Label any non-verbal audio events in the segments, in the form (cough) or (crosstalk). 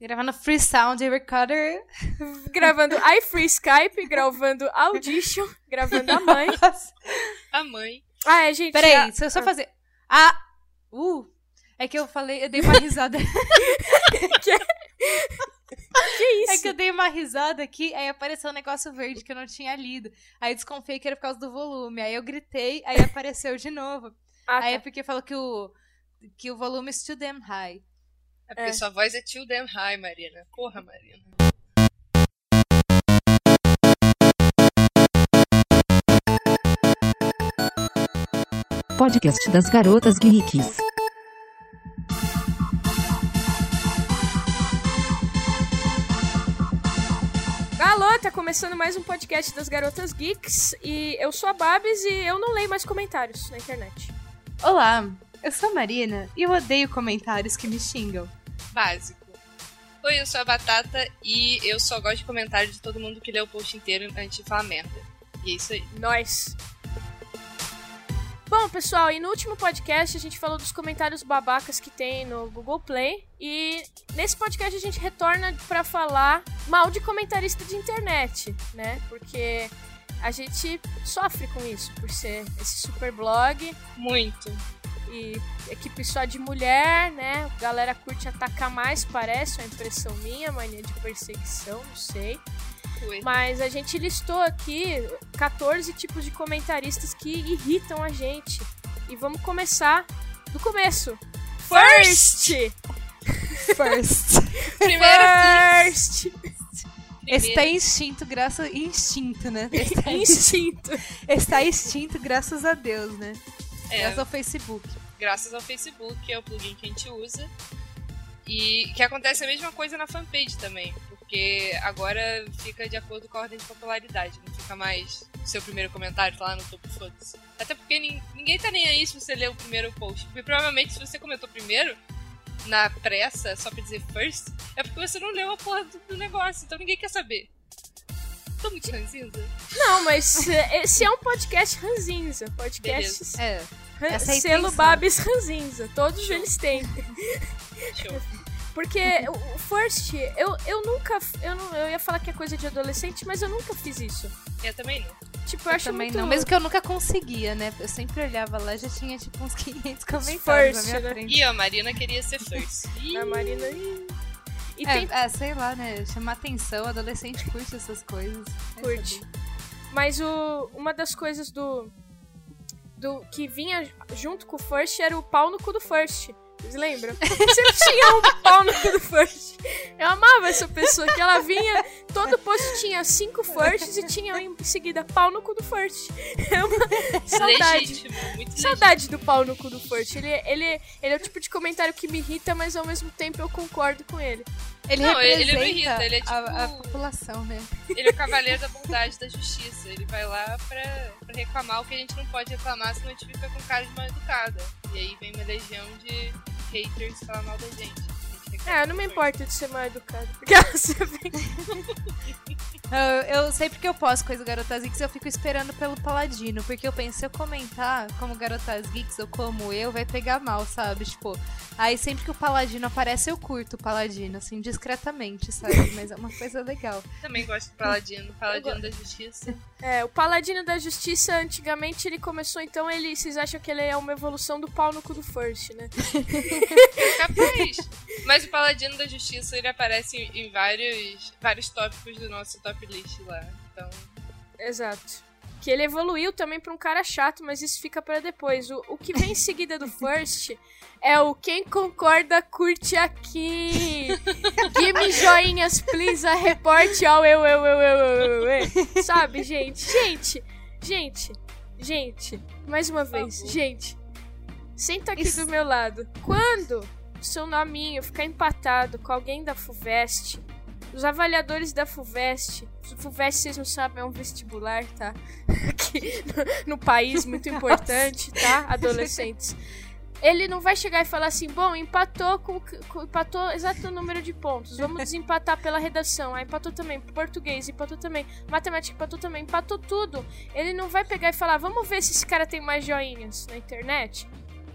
Gravando Free Sound Recorder. (laughs) Gravando iFree Skype, gravando Audition, gravando a mãe. A mãe. Ah, é, gente. Peraí, a- deixa eu só fazer. Ah! Uh! É que eu falei, eu dei uma risada. (laughs) Que isso? É que eu dei uma risada aqui, aí apareceu um negócio verde que eu não tinha lido. Aí desconfiei que era por causa do volume. Aí eu gritei, aí apareceu de novo. Ah, Aí é tá. porque falou que o, que o volume is too damn high. É porque É. sua voz é too damn high, Marina. Porra, Marina. Podcast das Garotas Geeks. Alô, tá começando mais um podcast das Garotas Geeks. E eu sou a Babs e eu não leio mais comentários na internet. Olá, eu sou a Marina e eu odeio comentários que me xingam. Básico. Oi, eu sou a Batata e eu só gosto de comentário de todo mundo que lê o post inteiro antes de falar merda. E é isso aí. Nós. Bom, pessoal, e no último podcast a gente falou dos comentários babacas que tem no Google Play. E nesse podcast a gente retorna pra falar mal de comentarista de internet, né? Porque a gente sofre com isso, por ser esse super blog Muito. e equipe só de mulher, né? Galera curte atacar mais, parece, é uma impressão minha, mania de perseguição, não sei. Foi. Mas a gente listou aqui 14 tipos de comentaristas que irritam a gente. E vamos começar do começo. First! First. (laughs) Primeiro, First! Está extinto graças... Instinto, né? Está, (laughs) Instinto. está extinto graças a Deus, né? é, Graças ao Facebook. graças ao Facebook, que é o plugin que a gente usa. E que acontece a mesma coisa na fanpage também. Porque agora fica de acordo com a ordem de popularidade. Não fica mais o seu primeiro comentário tá lá no topo, foda-se. Até porque nin- ninguém tá nem aí se você ler o primeiro post. Porque provavelmente se você comentou primeiro, na pressa, só pra dizer first, é porque você não leu a porra do, do negócio. Então ninguém quer saber. Tô muito ranzinza. Não, mas (laughs) esse é um podcast ranzinza. Podcast É. ran- é selo. Babs ranzinza. Todos eles têm. Show. (laughs) Porque o o First, eu, eu nunca. Eu, não, eu ia falar que é coisa de adolescente, mas eu nunca fiz isso. Eu também não. Tipo, eu, Eu acho também muito. não. Mesmo que eu nunca conseguia, né? Eu sempre olhava lá já tinha tipo uns (laughs) 500 comentários First, na minha né? frente. E a Marina queria ser first. (laughs) A Marina. E É, tem. é, sei lá, né? Chamar atenção, adolescente curte essas coisas. Curte. Mas o, uma das coisas do. do que vinha junto com o First era o pau no cu do First. Vocês lembram? Sempre tinha um pau no cu do First. Eu amava essa pessoa, que ela vinha, todo post tinha cinco Firsts e tinha em seguida pau no cu do First. É uma saudade. legítimo, muito Saudade do pau no cu do First. Ele, ele, ele é o tipo de comentário que me irrita, mas ao mesmo tempo eu concordo com ele. Ele Não, ele- não irrita, ele é a, a tipo- população, né? Ele é o (laughs) cavaleiro da bondade da justiça. Ele vai lá pra, pra reclamar o que a gente não pode reclamar, senão a gente fica com cara de mal educada. E aí vem uma legião de haters falar mal da gente. É, eu não me importo de ser mal educado. Porque ela (laughs) sempre Eu, eu sempre que eu posto coisa do Garotas Geeks, eu fico esperando pelo Paladino. Porque eu penso, se eu comentar como Garotas Geeks ou como eu, vai pegar mal, sabe? Tipo, aí sempre que o Paladino aparece, eu curto o Paladino, assim, discretamente, sabe? (laughs) Mas é uma coisa legal. Também gosto do Paladino, Paladino da Justiça. É, o Paladino da Justiça, antigamente ele começou, então ele. Vocês acham que ele é uma evolução do pau no cu do First, né? (laughs) Capaz! Mas o Paladino da Justiça, ele aparece em, vários, vários tópicos do nosso top list lá. Então, Exato. Que ele evoluiu também pra um cara chato, mas isso fica pra depois. O, o que vem em seguida do First é o quem concorda, curte aqui. Give me joinhas, please, a report ao eu, eu, eu, eu, eu, eu, eu. Sabe, gente? Gente, gente, gente. Mais uma vez, favor. gente. Senta aqui Isso- do meu lado. Quando seu nominho ficar empatado com alguém da FUVEST, os avaliadores da FUVEST, FUVEST, vocês não sabem, é um vestibular, tá? (laughs) Aqui no, no país, muito importante, tá? Adolescentes. Ele não vai chegar e falar assim, bom, empatou com, com empatou exato número de pontos. Vamos desempatar pela redação. Ah, empatou também português, empatou também matemática, empatou também, empatou tudo. Ele não vai pegar e falar, vamos ver se esse cara tem mais joinhas na internet.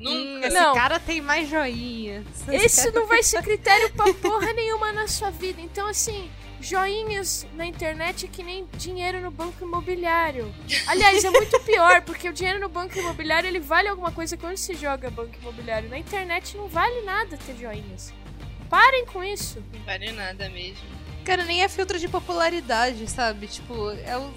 Nunca. esse Não. cara tem mais joinhas. Esse não vai ser critério pra (laughs) porra nenhuma na sua vida. Então, assim, joinhas na internet é que nem dinheiro no banco imobiliário. Aliás, é muito pior, porque o dinheiro no banco imobiliário ele vale alguma coisa quando se joga banco imobiliário. Na internet não vale nada ter joinhas. Parem com isso. Não vale nada mesmo. Cara, nem é filtro de popularidade, sabe? Tipo, é o.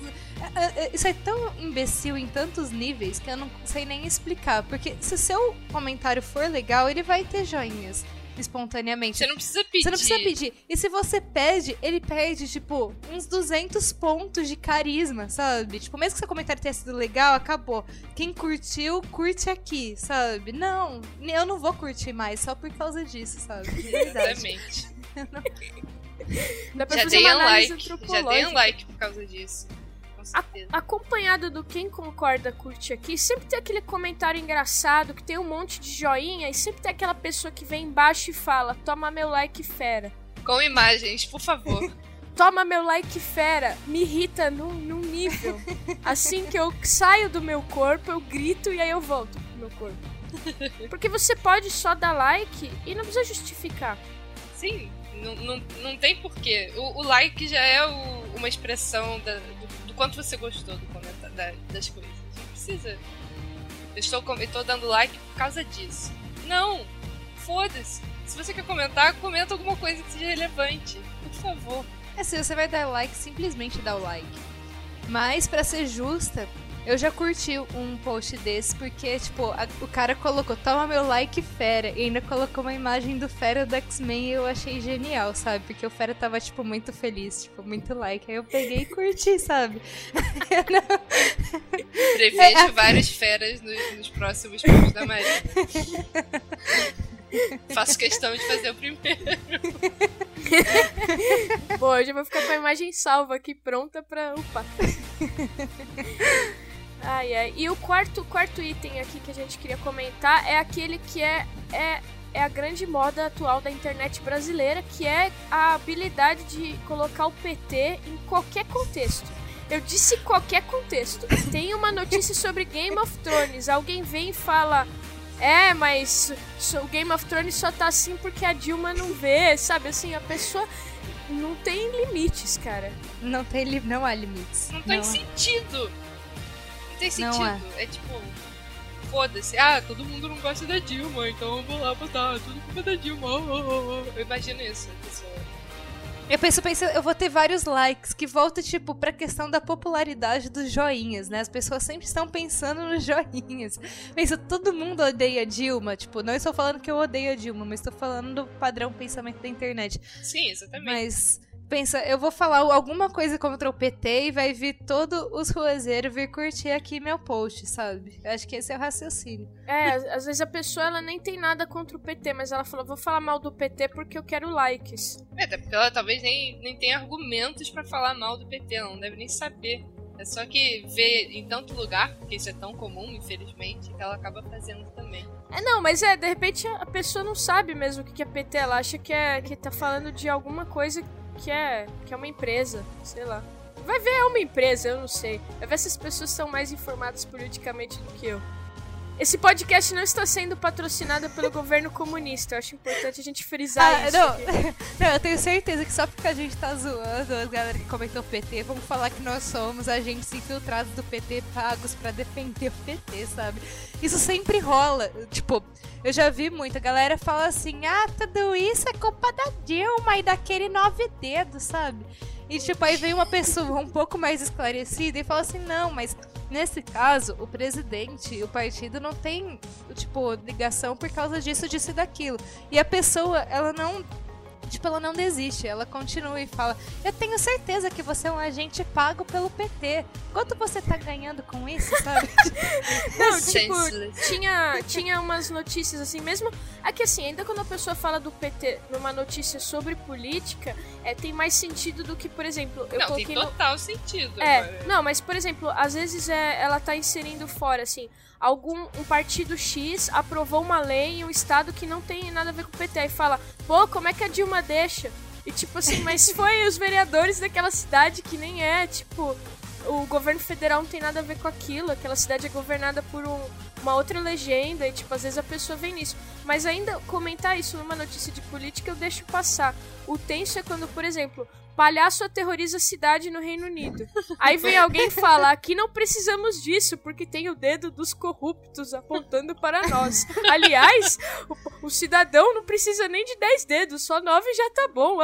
é- é- Isso é tão imbecil em tantos níveis que eu não sei nem explicar. Porque se o seu comentário for legal, ele vai ter joinhas espontaneamente. Você não precisa pedir. Você não precisa pedir. E se você pede, ele perde, tipo, uns 200 pontos de carisma, sabe? Tipo, mesmo que seu comentário tenha sido legal, acabou. Quem curtiu, curte aqui, sabe? Não, eu não vou curtir mais só por causa disso, sabe? Exatamente. (laughs) Dá pra Já fazer dei um like. Já dei um like por causa disso. Com certeza. Acompanhado do quem concorda, curte aqui, sempre tem aquele comentário engraçado que tem um monte de joinha e sempre tem aquela pessoa que vem embaixo e fala: Toma meu like, fera. Com imagens, por favor. (laughs) Toma meu like, fera. Me irrita num, num nível. (laughs) Assim que eu saio do meu corpo, eu grito e aí eu volto pro meu corpo. (laughs) Porque você pode só dar like e não precisa justificar. Sim, não, não, não tem porquê. O, o like já é o- uma expressão da- do, do quanto você gostou do da- das coisas. Não precisa. Eu estou, eu estou dando like por causa disso. Não! Foda-se. Se você quer comentar, comenta alguma coisa que seja relevante. Por favor. É, se você vai dar like, simplesmente dá o like. Mas, pra ser justa, eu já curti um post desse, porque, tipo, a- o cara colocou, toma meu like, fera. E ainda colocou uma imagem do fera do X-Men e eu achei genial, sabe? Porque o fera tava, tipo, muito feliz, tipo, muito like. Aí eu peguei e curti, sabe? (laughs) Prevejo (laughs) várias feras nos, nos próximos filmes da Marina. Faço questão de fazer o primeiro. Bom, eu já vou ficar com a imagem salva aqui, pronta pra. Opa! (laughs) Ai, ai. E o quarto, quarto item aqui que a gente queria comentar é aquele que é, é, é a grande moda atual da internet brasileira, que é a habilidade de colocar o PT em qualquer contexto. Eu disse qualquer contexto. Tem uma notícia sobre Game of Thrones, alguém vem e fala. É, mas o Game of Thrones só tá assim porque a Dilma não vê, sabe? Assim, a pessoa não tem limites, cara. Não, tem li não há limites. Não tem há. sentido. Não tem Não sentido. É. tipo. Foda-se. Ah, todo mundo não gosta da Dilma, então eu vou lá botar tudo culpa da Dilma. Oh, oh, oh. Eu imagino isso, a pessoa. Eu penso, penso, eu vou ter vários likes, que volta, tipo, pra questão da popularidade dos joinhas, né? As pessoas sempre estão pensando nos joinhas. Pensa, todo mundo odeia Dilma. Tipo, não estou falando que eu odeio a Dilma, mas estou falando do padrão pensamento da internet. Sim, exatamente. Mas, pensa, eu vou falar alguma coisa contra o PT e vai vir todos os ruazeiros vir curtir aqui meu post, sabe? Eu acho que esse é o raciocínio. É, às vezes a pessoa ela nem tem nada contra o PT, mas ela fala, vou falar mal do PT porque eu quero likes. É, até porque ela talvez nem, nem tenha argumentos pra falar mal do PT, ela não deve nem saber. É só que vê em tanto lugar, porque isso é tão comum, infelizmente, que ela acaba fazendo também. É, não, mas é, de repente a pessoa não sabe mesmo o que que é PT, ela acha que, é, que tá falando de alguma coisa que é, que é uma empresa, sei lá. Vai ver, é uma empresa, eu não sei. Vai ver se as pessoas são mais informadas politicamente do que eu. Esse podcast não está sendo patrocinado pelo (laughs) governo comunista. Eu acho importante a gente frisar Ah, isso. não. (laughs) não, eu tenho certeza que só porque a gente tá zoando a galera que comentou PT, vamos falar que nós somos agentes infiltrados do PT pagos pra defender o PT, sabe? Isso sempre rola. Tipo, eu já vi muito. A galera fala assim: ah, tudo isso é culpa da Dilma e daquele nove dedos, sabe? E tipo, aí vem uma pessoa um pouco mais esclarecida e fala assim: não, mas nesse caso, o presidente e o partido não tem, tipo, ligação por causa disso, disso e daquilo. E a pessoa, ela não. Tipo, ela não desiste, ela continua e fala: Eu tenho certeza que você é um agente pago pelo PT. Quanto você tá ganhando com isso, sabe? (laughs) Não, tipo, tinha, tinha umas notícias assim, mesmo. É que assim, ainda quando a pessoa fala do PT numa notícia sobre política, é, tem mais sentido do que, por exemplo, eu não, tem coloquei no. total sentido. É, agora. não, mas por exemplo, às vezes é, ela tá inserindo fora, assim, algum um partido X aprovou uma lei em um estado que não tem nada a ver com o PT. Aí fala, pô, como é que a Dilma deixa? E tipo assim, mas (laughs) foi os vereadores daquela cidade que nem é, tipo, o governo federal não tem nada a ver com aquilo, aquela cidade é governada por um, uma outra legenda e, tipo, às vezes a pessoa vem nisso. Mas ainda comentar isso numa notícia de política eu deixo passar. O tenso é quando, por exemplo, palhaço aterroriza a cidade no Reino Unido. Aí vem alguém falar aqui não precisamos disso, porque tem o dedo dos corruptos apontando para nós. Aliás, o, o cidadão não precisa nem de 10 dedos, só 9 já tá bom.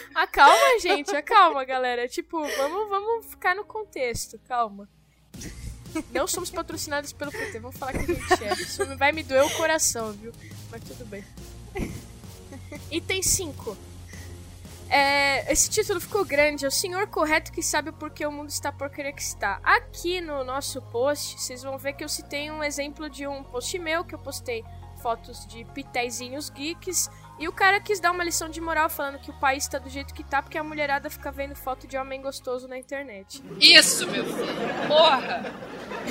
Tipo. Acalma, gente, acalma, galera. Tipo, vamos, vamos ficar no contexto, calma. Não somos patrocinados pelo PT, vamos falar que a gente é. Isso vai me doer o coração, viu? Mas tudo bem. Item 5. É, esse título ficou grande. É o senhor correto que sabe por que o mundo está por querer que está. Aqui no nosso post, vocês vão ver que eu citei um exemplo de um post meu que eu postei fotos de pitezinhos geeks. E o cara quis dar uma lição de moral falando que o país tá do jeito que tá porque a mulherada fica vendo foto de homem gostoso na internet. Isso, meu filho. Porra.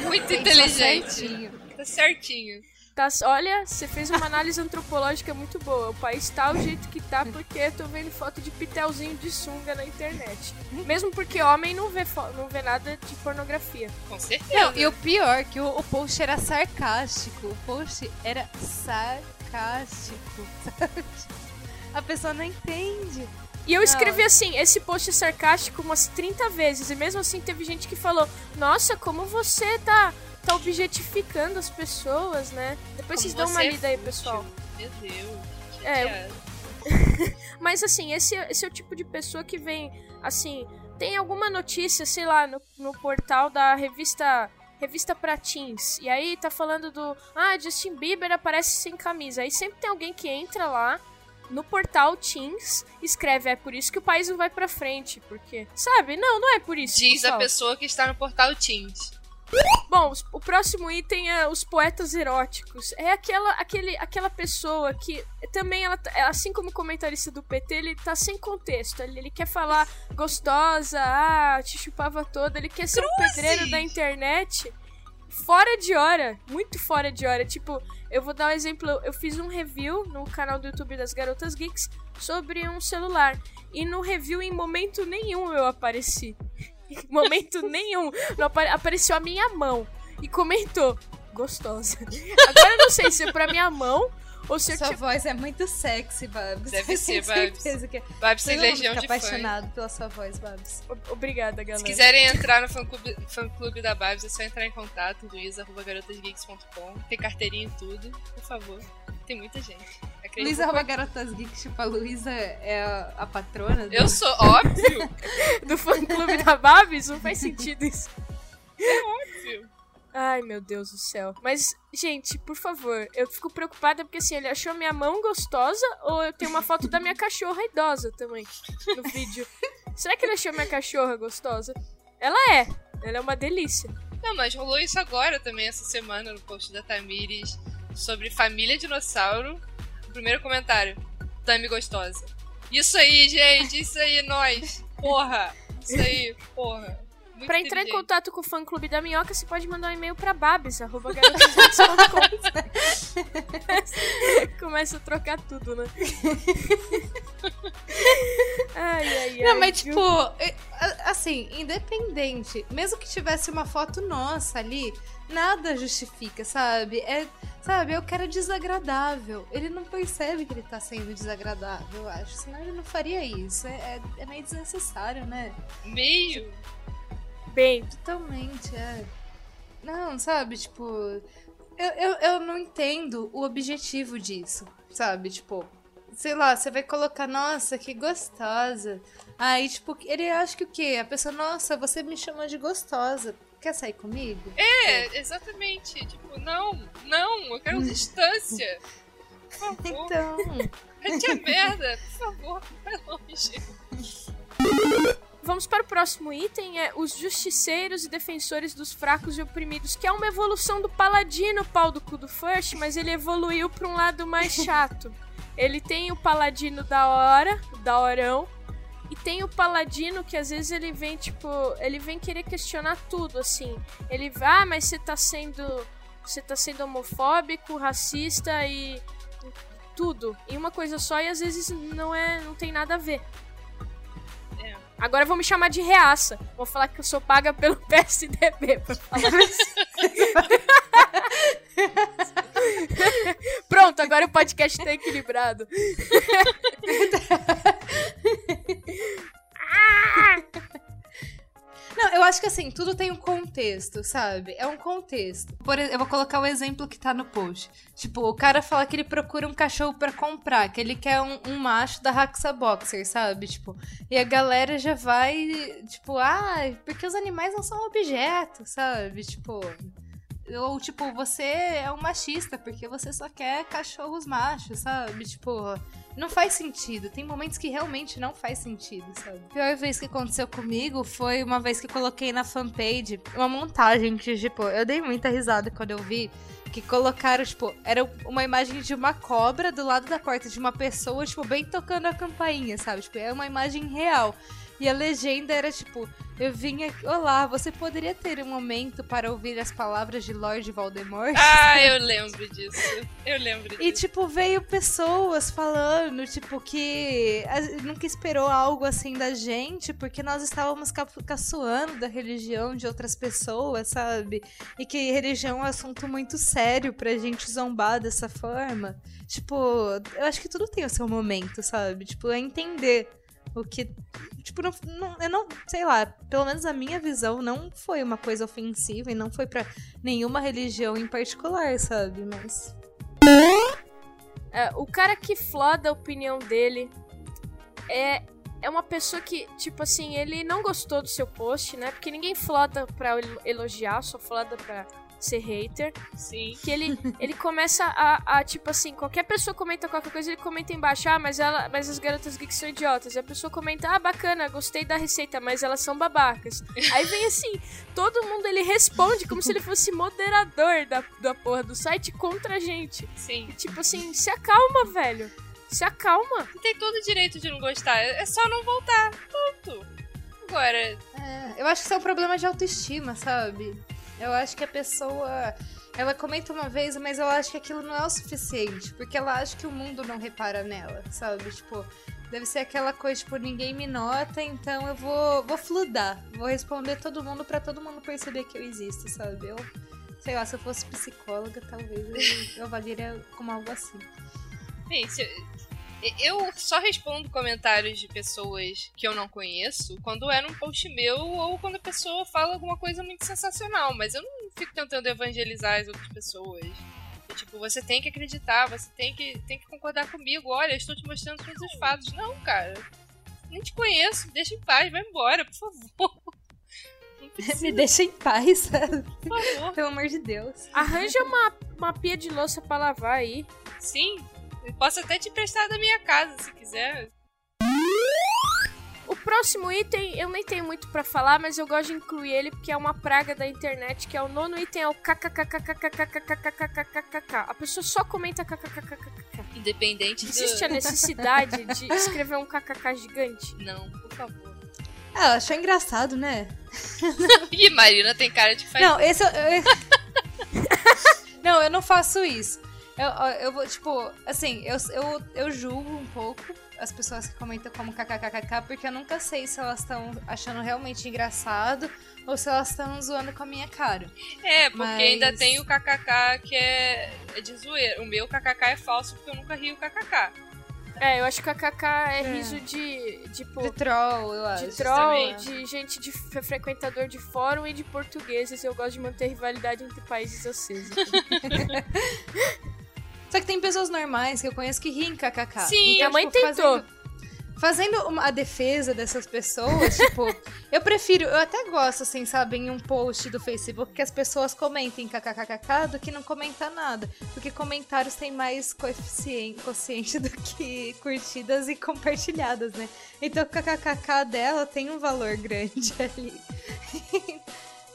Muito inteligente. Tá certinho. Tá, olha, você fez uma análise antropológica muito boa. O país tá do jeito que tá porque eu tô vendo foto de pitelzinho de sunga na internet. Mesmo porque homem não vê, não vê nada de pornografia. Com certeza. Não, e o pior, que o, o post era sarcástico. O post era sarcástico. Sabe? A pessoa não entende. E eu escrevi assim, esse post é sarcástico umas 30 vezes. E mesmo assim teve gente que falou, nossa, como você tá, tá objetificando as pessoas, né? Depois Como vocês dão uma você é lida aí, pessoal. Meu Deus. É, chateada. (laughs) Mas assim, esse, esse é o tipo de pessoa que vem, assim, tem alguma notícia, sei lá, no, no portal da revista revista pra teens. E aí tá falando do, ah, Justin Bieber aparece sem camisa. Aí sempre tem alguém que entra lá no portal Teens, escreve, é por isso que o país não vai pra frente, porque, sabe? Não, não é por isso. Diz a pessoal. pessoa que está no portal Teams. Bom, o próximo item é os poetas eróticos. É aquela, aquele, aquela pessoa que também, ela, assim como o comentarista do PT, ele tá sem contexto. Ele, ele quer falar gostosa, ah, te chupava toda. Ele quer ser um pedreiro da internet fora de hora. Muito fora de hora. Tipo, eu vou dar um exemplo. Eu fiz um review no canal do YouTube das Garotas Geeks sobre um celular. E no review, em momento nenhum, eu apareci. Em (laughs) momento nenhum. Não apare- apareceu a minha mão e comentou. Gostosa. Agora eu não sei se é pra minha mão ou se eu Sua tinha. voz é muito sexy, Babs. Deve (laughs) Eu ser, tenho Babs. certeza que Babs todo tem legião de fãs. apaixonado pela sua voz, Babs. O- Obrigada, Se galera. quiserem entrar no fã-clube fã-clube da Babs, é só entrar em contato, luiz.garotasgeeks.com. Tem carteirinha e tudo, por favor. Tem muita gente. Luísa arroba garotas geeks, tipo, a Luísa é a, a patrona. do- Eu sou óbvio, (laughs) Babs? Não faz sentido isso. óbvio. Ai, meu Deus do céu. Mas, gente, por favor, eu fico preocupada porque assim, ele achou minha mão gostosa ou eu tenho uma foto da minha cachorra idosa também no vídeo. Será que ele achou minha cachorra gostosa? Ela é. Ela é uma delícia. Não, mas rolou isso agora também, essa semana, no post da Tamires, sobre família dinossauro. O primeiro comentário, Tami gostosa. Isso aí, gente, isso aí, nós. Porra, isso aí, porra. Muito Pra entrar em contato com o fã clube da minhoca, você pode mandar um e-mail pra babs, arroba garotasgeeks.com. (laughs) Começa a trocar tudo, né? ai, (laughs) ai, ai. Não, mas viu? tipo, assim, independente, mesmo que tivesse uma foto nossa ali, nada justifica, sabe? É, sabe, eu quero desagradável. Ele não percebe que ele tá sendo desagradável, eu acho. Senão ele não faria isso. É, é, é meio desnecessário, né? Meio. Totalmente, é. Não, sabe, tipo. Eu, eu, eu não entendo o objetivo disso, sabe? Tipo, sei lá, você vai colocar, nossa, que gostosa. Aí, tipo, ele acha que o quê? A pessoa, nossa, você me chamou de gostosa. Quer sair comigo? É, exatamente. Tipo, não, não, eu quero distância. Por (laughs) favor, Então. mete a merda, por favor, vai longe. (laughs) Vamos para o próximo item, é os justiceiros e defensores dos fracos e oprimidos, que é uma evolução do paladino pau do cu do First, mas ele evoluiu para um lado mais chato. ele tem o paladino da hora, da horão, e tem o paladino que às vezes ele vem, tipo, ele vem querer questionar tudo, assim. Ele, ah, mas você tá sendo, você tá sendo homofóbico, racista e tudo em uma coisa só e às vezes não é, não tem nada a ver. Agora vão me chamar de reaça. Vou falar que eu sou paga pelo (laughs) PSDB pra falar isso. Pronto, agora o podcast tá equilibrado. (laughs) (laughs) Não, eu acho que assim, tudo tem um contexto, sabe? É um contexto. Por, eu vou colocar o exemplo que tá no post. Tipo, o cara fala que ele procura um cachorro para comprar, que ele quer um, um, macho da Raxa Boxer, sabe? Tipo, e a galera já vai, tipo, ah, porque os animais não são objetos, sabe? Tipo. Ou, tipo, você é um machista porque você só quer cachorros machos, sabe? Tipo, não faz sentido. Tem momentos que realmente não faz sentido, sabe? A pior vez que aconteceu comigo foi uma vez que coloquei na fanpage uma montagem que, tipo, eu dei muita risada quando eu vi. Que colocaram, tipo, era uma imagem de uma cobra do lado da porta de uma pessoa, tipo, bem tocando a campainha, sabe? Tipo, é uma imagem real. E a legenda era tipo: Eu vim aqui. Olá, você poderia ter um momento para ouvir as palavras de Lord Voldemort? Ah, eu (laughs) lembro disso. Eu lembro disso. E, tipo, veio pessoas falando, tipo, que nunca esperou algo assim da gente, porque nós estávamos caçoando da religião de outras pessoas, sabe? E que religião é um assunto muito sério pra gente zombar dessa forma. Tipo, eu acho que tudo tem o seu momento, sabe? Tipo, é entender o que, tipo, não, não, eu não, sei lá, pelo menos a minha visão não foi uma coisa ofensiva e não foi para nenhuma religião em particular, sabe? Mas. É, o cara que floda a opinião dele é, é uma pessoa que, tipo assim, ele não gostou do seu post, né? Porque ninguém floda pra elogiar, só floda pra ser hater. Sim. Que ele, ele começa a, a, tipo assim, qualquer pessoa comenta qualquer coisa, ele comenta embaixo, ah, mas, ela, mas as garotas geeks são idiotas. E a pessoa comenta, ah, bacana, gostei da receita, mas elas são babacas. (laughs) Aí vem assim, todo mundo ele responde como se ele fosse moderador da, da porra do site contra a gente. Sim. E, tipo assim, se acalma, velho. Se acalma. Tem todo o direito de não gostar. É só não voltar. Ponto. Agora. É, eu acho que isso é um problema de autoestima, sabe? Eu acho que a pessoa. Ela comenta uma vez, mas eu acho que aquilo não é o suficiente. Porque ela acha que o mundo não repara nela, sabe? Tipo, deve ser aquela coisa, tipo, ninguém me nota, então eu vou, vou fludar. Vou responder todo mundo para todo mundo perceber que eu existo, sabe? Eu, sei lá, se eu fosse psicóloga, talvez eu, eu avaliaria como algo assim. Se, eu só respondo comentários de pessoas que eu não conheço quando é num post meu ou quando a pessoa fala alguma coisa muito sensacional, mas eu não fico tentando evangelizar as outras pessoas. E, tipo, você tem que acreditar, você tem que, tem que concordar comigo. Olha, estou te mostrando todos os fatos. Não, cara. Nem te conheço, deixa em paz, vai embora, por favor. (laughs) (laughs) Me deixa em paz, Por favor. Pelo amor de Deus. Arranja uma, uma pia de louça pra lavar aí. Sim, posso até te emprestar da minha casa, se quiser. O próximo item eu nem tenho muito para falar, mas eu gosto de incluir ele porque é uma praga da internet, que é o nono item, é o kkkkkkkkkkkkkkkkk. A pessoa só comenta. Independente Existe a necessidade de escrever um kkk gigante? Não, por favor. Ah, achou engraçado, né? (laughs) e Marina tem cara de fazer. Não, esse eu... (laughs) Não, eu não faço isso. Eu, eu vou, tipo, assim, eu, eu, eu julgo um pouco as pessoas que comentam como kkkk, porque eu nunca sei se elas estão achando realmente engraçado ou se elas estão zoando com a minha cara. É, porque Mas... ainda tem o kkk que é, é de zoeira. O meu kkk é falso porque eu nunca rio kkk. É, eu acho que a KK é, é. riso de, tipo, de troll, eu acho. De troll, de gente de frequentador de fórum e de portugueses. Eu gosto de manter rivalidade entre países acesa. (laughs) Só que tem pessoas normais que eu conheço que riem kkk. Sim, então, a mãe tipo, tentou. Fazendo, fazendo uma, a defesa dessas pessoas, (laughs) tipo, eu prefiro, eu até gosto, assim, sabe, em um post do Facebook que as pessoas comentem kkkk do que não comentar nada. Porque comentários têm mais coeficiente, coeficiente do que curtidas e compartilhadas, né? Então o kkkk dela tem um valor grande (laughs) ali.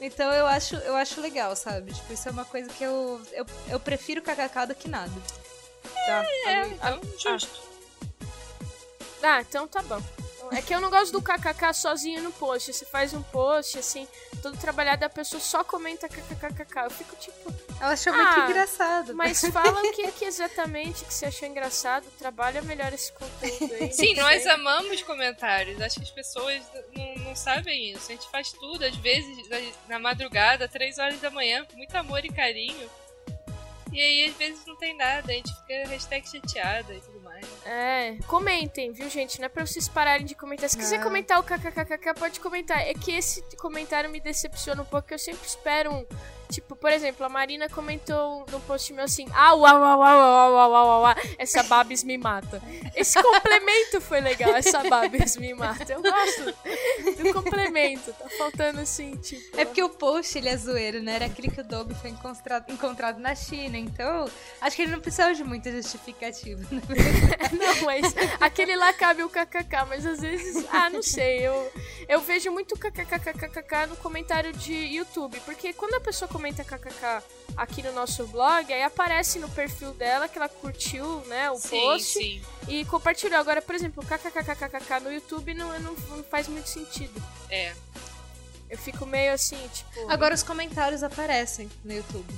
Então eu acho, eu acho legal, sabe? Tipo, isso é uma coisa que eu, eu, eu prefiro kkk do que nada. Tá? É, então, justo. Ah. ah, então tá bom. É que eu não gosto do kkk sozinho no post. Você faz um post, assim, todo trabalhado, a pessoa só comenta kkkk. Eu fico tipo. Ela achou Ah, muito engraçado. Mas fala o que, que exatamente que você achou engraçado. Trabalha melhor esse conteúdo aí. Sim, nós sei. amamos comentários. Acho que as pessoas não, não sabem isso. A gente faz tudo, às vezes, na, na madrugada, três horas da manhã, com muito amor e carinho. E aí, às vezes, não tem nada. A gente fica hashtag chateada e tudo mais. É, comentem, viu, gente? Não é pra vocês pararem de comentar. Se quiser Não. comentar o kkkk, pode comentar. É que esse comentário me decepciona um pouco, eu sempre espero um. Tipo, por exemplo, a Marina comentou no post meu assim: Ah, uau, uau, uau, uau, uau, uau, uau, uau, essa Babs me mata. Esse complemento foi legal, essa Babs me mata. Eu gosto do complemento. Tá faltando assim, tipo. É porque o post, ele é zoeiro, né? Era aquele que o Dobby foi encontrado, encontrado na China. Então, acho que ele não precisava de muita justificativa. né? (laughs) Não, mas aquele lá cabe o kkk, mas às vezes, ah, não sei, eu, eu vejo muito kkkkkk no comentário de YouTube, porque quando a pessoa comenta kkk aqui no nosso blog, aí aparece no perfil dela que ela curtiu, né, o Sim, post sim. e compartilhou. Agora, por exemplo, kkkkkk no YouTube não, não, não faz muito sentido. É. Eu fico meio assim, tipo... Agora os comentários aparecem no YouTube.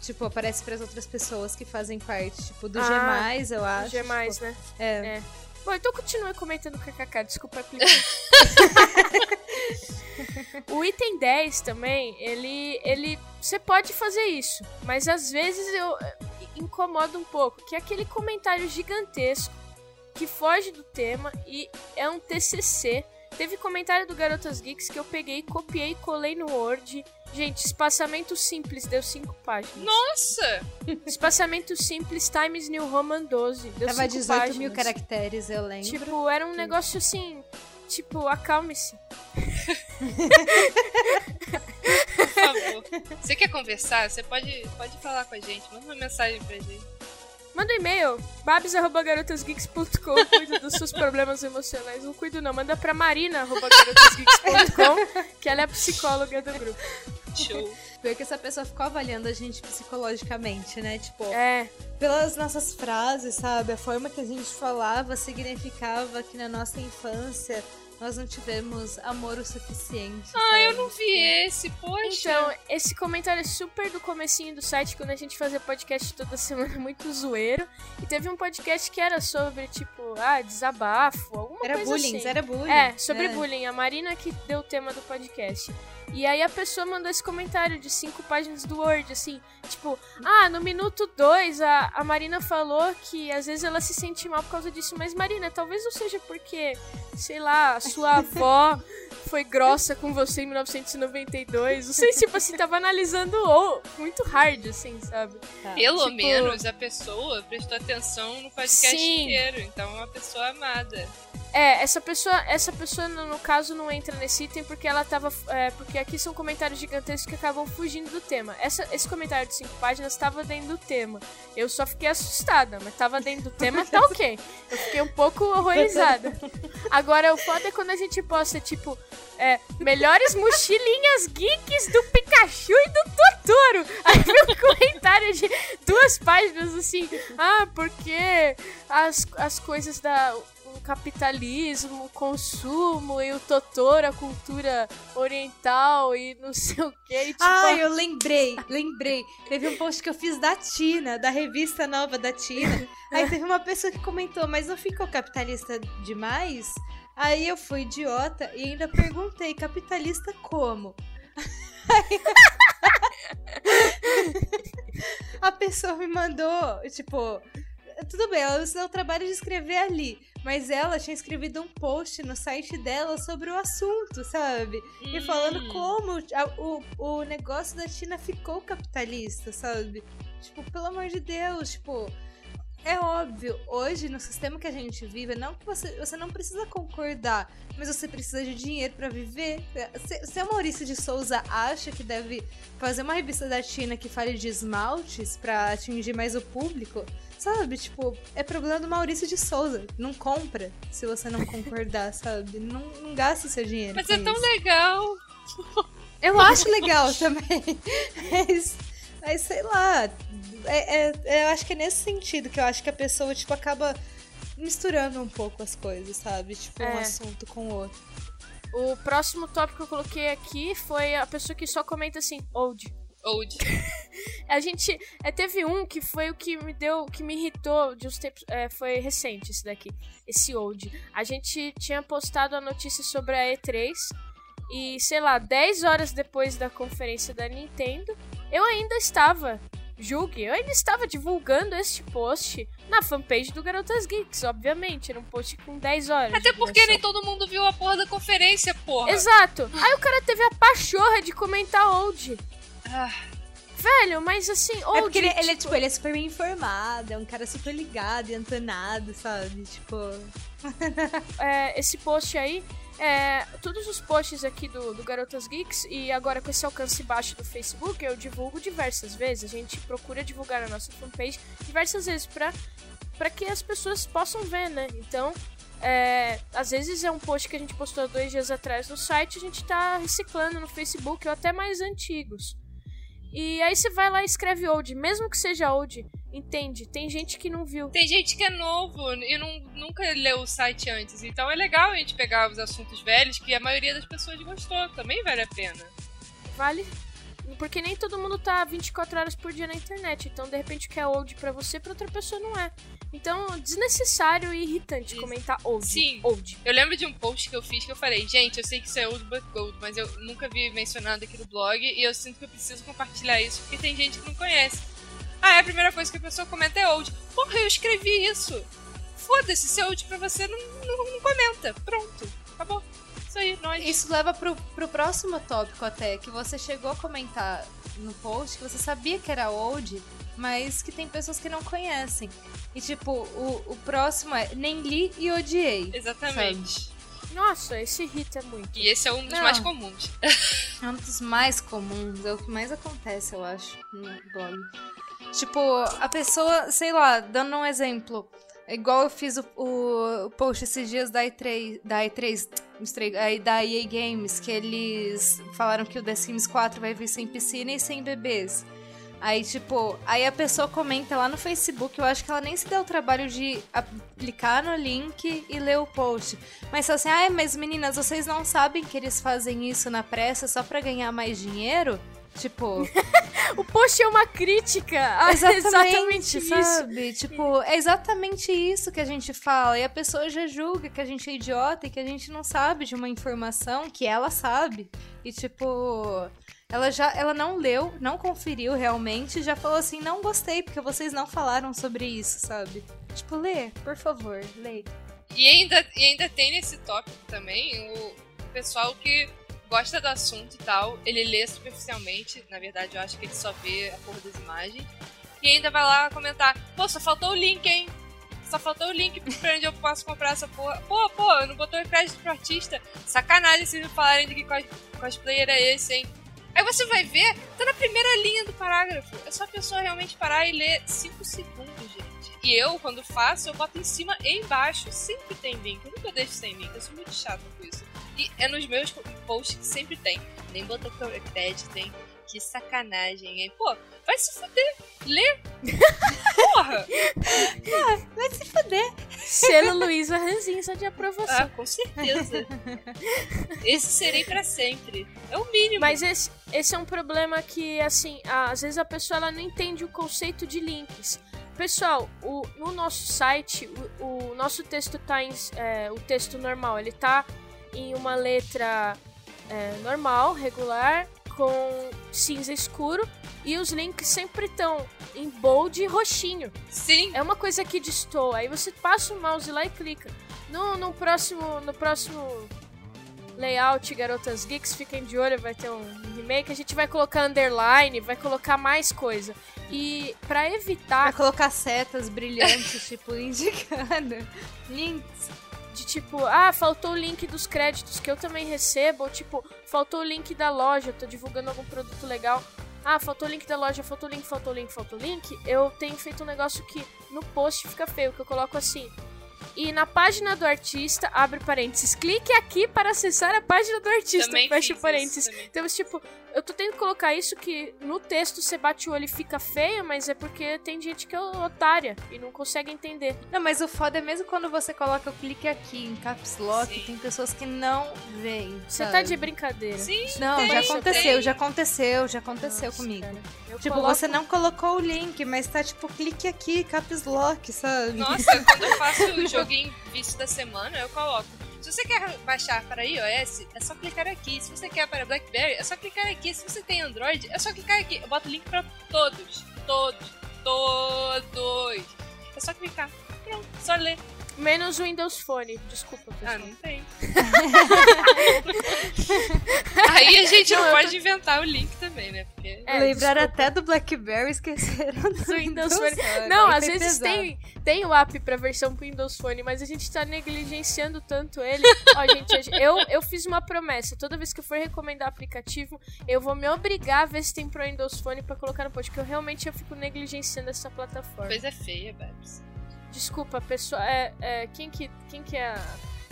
Tipo, aparece pras outras pessoas que fazem parte. Tipo, do Ah, G, eu acho. G+, tipo, né? É. É. Bom, então continue comentando kkk, desculpa aplicar. (laughs) o item 10 também, ele. ele. Você pode fazer isso, mas às vezes eu eh, incomoda um pouco, que é aquele comentário gigantesco que foge do tema e é um TCC. Teve comentário do Garotas Geeks que eu peguei, copiei, colei no Word. Gente, espaçamento simples deu 5 páginas. Nossa! Espaçamento simples Times New Roman 12 deu Tava 5 18 páginas. mil caracteres, eu lembro. Tipo, era um negócio assim. Tipo, acalme-se. Por favor. Você quer conversar? Você pode, pode falar com a gente. Manda uma mensagem pra gente. Manda um e-mail, babs.garotasgeeks.com. Cuido dos seus problemas emocionais. Não cuido, não. Manda pra marina.garotasgeeks.com, que ela é a psicóloga do grupo. Show. Porque essa pessoa ficou avaliando a gente psicologicamente, né? Tipo, É, pelas nossas frases, sabe? A forma que a gente falava significava que na nossa infância nós não tivemos amor o suficiente. Ah, eu sabe? não vi esse, poxa. então, esse comentário é super do comecinho do site, quando a gente fazia podcast toda (laughs) semana, muito zoeiro. E teve um podcast que era sobre, tipo, ah, desabafo, alguma Era coisa bullying, assim. era bullying. É, sobre É. bullying. A Marina que deu o tema do podcast. E aí a pessoa mandou esse comentário de cinco páginas do Word, assim, tipo, ah, no minuto dois a, a Marina falou que às vezes ela se sente mal por causa disso, mas Marina, talvez não seja porque, sei lá, a sua (laughs) avó foi grossa com você em 1992. Não sei, tipo assim, tava analisando o muito hard, assim, sabe? Tá. Pelo tipo- menos a pessoa prestou atenção no podcast Sim. inteiro. Então é uma pessoa amada. É, essa pessoa, essa pessoa no, caso não entra nesse item porque ela tava, é, porque aqui são comentários gigantescos que acabam fugindo do tema. Essa, esse comentário de cinco páginas estava dentro do tema. Eu só fiquei assustada, mas tava dentro do tema, tá ok. Eu fiquei um pouco horrorizada. (laughs) Agora o foda é quando a gente posta tipo, é, melhores mochilinhas geeks do Pikachu e do Totoro. Aí vem um comentário de duas páginas assim, ah, porque as, as coisas da capitalismo, o consumo e o Totoro, a cultura oriental e não sei o que. Tipo, Ah, eu lembrei, lembrei. Teve um post que eu fiz da Tina, da revista nova da Tina. Aí teve uma pessoa que comentou, mas não ficou capitalista demais? Aí eu fui idiota e ainda perguntei, capitalista como? (laughs) A pessoa me mandou, tipo, tudo bem, ela usou o trabalho de escrever ali, mas ela tinha escrevido um post no site dela sobre o assunto, sabe? E falando Hum. como a- o, o negócio da China ficou capitalista, sabe? Tipo, pelo amor de Deus, tipo. É óbvio, hoje no sistema que a gente vive, não que você, você não precisa concordar, mas você precisa de dinheiro pra viver. Se, se a Maurício de Souza acha que deve fazer uma revista da China que fale de esmaltes pra atingir mais o público, sabe? Tipo, é problema do Maurício de Souza. Não compra se você não concordar, (laughs) sabe? Não, não gasta seu dinheiro. Mas é tão isso. legal. Eu acho legal também. (laughs) Mas, mas sei lá. É, é- é- eu acho que é nesse sentido que eu acho que a pessoa, tipo, acaba misturando um pouco as coisas, sabe? Tipo, um É. assunto com o outro. O próximo tópico que eu coloquei aqui foi a pessoa que só comenta assim, old. Old. (laughs) A gente. é, teve um que foi o que me deu. que me irritou de uns tempos. é, foi recente esse daqui. Esse old. A gente tinha postado a notícia sobre a E3. E, sei lá, 10 horas depois da conferência da Nintendo, eu ainda estava. Julgue, eu ainda estava divulgando este post na fanpage do Garotas Geeks, obviamente. Era um post com 10 horas. Até porque nem todo mundo viu a porra da conferência, porra. Exato. Aí o cara teve a pachorra de comentar old. Ah, Velho, mas assim, old. é porque ele, ele é, tipo, ele é super bem informado, é um cara super ligado e antenado, sabe? Tipo. é, esse post aí, é, todos os posts aqui do, do Garotas Geeks e agora com esse alcance baixo do Facebook, eu divulgo diversas vezes. A gente procura divulgar na nossa fanpage diversas vezes pra que as pessoas possam ver, né? Então, é, às vezes é um post que a gente postou dois dias atrás no site, a gente tá reciclando no Facebook ou até mais antigos. E aí você vai lá e escreve old, mesmo que seja old, entende? Tem gente que não viu. Tem gente que é novo e não, nunca leu o site antes. Então é legal a gente pegar os assuntos velhos que a maioria das pessoas gostou. Também vale a pena. Vale. Porque nem todo mundo tá 24 horas por dia na internet. Então, de repente, o que é old pra você, pra outra pessoa não é. Então, desnecessário e irritante comentar old. Sim. Old. Eu lembro de um post que eu fiz que eu falei, gente, eu sei que isso é old but gold, mas eu nunca vi mencionado aqui no blog e eu sinto que eu preciso compartilhar isso porque tem gente que não conhece. Ah, é a primeira coisa que a pessoa comenta é old. Porra, eu escrevi isso. Foda-se, se é old pra você, não, não, não comenta. Pronto. Acabou. Isso aí, nós. Isso leva pro, pro próximo tópico até, que você chegou a comentar no post que você sabia que era old, mas que tem pessoas que não conhecem. E tipo, o, o próximo é nem li e odiei. Exatamente. Nossa, esse irrita muito. E esse é um dos Não. mais comuns. É um dos mais comuns, é o que mais acontece, eu acho, no blog. Tipo, a pessoa, sei lá, dando um exemplo. Igual eu fiz o, o, post esses dias da E3, da E3, estreia- aí da EA Games, que eles falaram que o The Sims 4 vai vir sem piscina e sem bebês. Aí, tipo, aí a pessoa comenta lá no Facebook, eu acho que ela nem se deu o trabalho de clicar no link e ler o post. Mas assim, ah, mas meninas, vocês não sabem que eles fazem isso na pressa só pra ganhar mais dinheiro? Tipo, (laughs) O post é uma crítica. (laughs) a exatamente, isso. sabe? Tipo, é exatamente isso que a gente fala. E a pessoa já julga que a gente é idiota e que a gente não sabe de uma informação que ela sabe. E tipo, ela já ela não leu, não conferiu realmente, já falou assim: "Não gostei porque vocês não falaram sobre isso", sabe? Tipo, lê, por favor, lê. E ainda, e ainda tem nesse tópico também o pessoal que gosta do assunto e tal, ele lê superficialmente, na verdade eu acho que ele só vê a porra das imagens, e ainda vai lá comentar, pô, só faltou o link, hein? Só faltou o link pra onde eu posso comprar essa porra. Pô, pô, não botou crédito pro artista. Sacanagem vocês me falarem de que cos cosplayer é esse, hein? Aí você vai ver, tá na primeira linha do parágrafo. É só a pessoa realmente parar e ler 5 segundos, gente. E eu, quando faço, eu boto em cima e embaixo. Sempre tem link. Eu nunca deixo sem link. Eu sou muito chata com isso. E é nos meus posts que sempre tem. Nem botou crédito, hein? Que sacanagem, hein? Pô, vai se fuder. Lê. (laughs) Porra. Vai se fuder. Selo Luísa Ranzinza de aprovação. Ah, com certeza. Esse serei pra sempre. É o mínimo. Mas esse, esse é um problema que, assim, às vezes a pessoa ela não entende o conceito de links. Pessoal, o, no nosso site, o, o nosso texto tá em. é, o texto normal, ele tá em uma letra é, normal, regular, com cinza escuro. E os links sempre estão em bold e roxinho. Sim. É uma coisa que destoa. Aí você passa o mouse lá e clica. No, no próximo. No próximo layout Garotas Geeks, fiquem de olho, vai ter um remake. A gente vai colocar underline, vai colocar mais coisa. E pra Pra evitar colocar setas brilhantes, (laughs) tipo, indicando links. de tipo, ah, faltou o link dos créditos que eu também recebo, ou tipo, faltou o link da loja, tô divulgando algum produto legal. Ah, faltou o link da loja, faltou o link, faltou o link, faltou o link. Eu tenho feito um negócio que no post fica feio, que eu coloco assim. E na página do artista, abre parênteses, clique aqui para acessar a página do artista, Também fecha isso, parênteses. também. Então, tipo, eu tô tentando colocar isso que no texto você bate o olho e fica feio, mas é porque tem gente que é otária e não consegue entender. Não, mas o foda é mesmo quando você coloca o clique aqui em caps lock, Sim. tem pessoas que não veem. Você tá de brincadeira. Sim, Não, tem, já aconteceu, tem. já aconteceu, já aconteceu Nossa, comigo. cara. Tipo, coloco- você não colocou o link, mas tá tipo, clique aqui, caps lock, sabe? Nossa, quando eu faço o (laughs) joguinho vício da semana, eu coloco. Se você quer baixar para iOS, é só clicar aqui. Se você quer para BlackBerry, é só clicar aqui. Se você tem Android, é só clicar aqui. Eu boto o link para todos. Todos. Todos. É só clicar. Pronto, só ler. Menos o Windows Phone. Desculpa, pessoal. Ah, não tem. (laughs) Aí a gente não, Não, pode inventar o link também, né? Porque. É, Lembraram até do BlackBerry, esqueceram do (laughs) Do Windows Windows Phone. Phone. Não, às vezes pesado. tem, tem o app pra versão pro Windows Phone, mas a gente tá negligenciando tanto ele. (laughs) Ó, gente- eu, eu fiz uma promessa. Toda vez que eu for recomendar aplicativo, eu vou me obrigar a ver se tem pro Windows Phone pra colocar no post, porque eu realmente eu fico negligenciando essa plataforma. Coisa feia, Babs. Desculpa, pessoal. É, é, quem, que, quem que é a.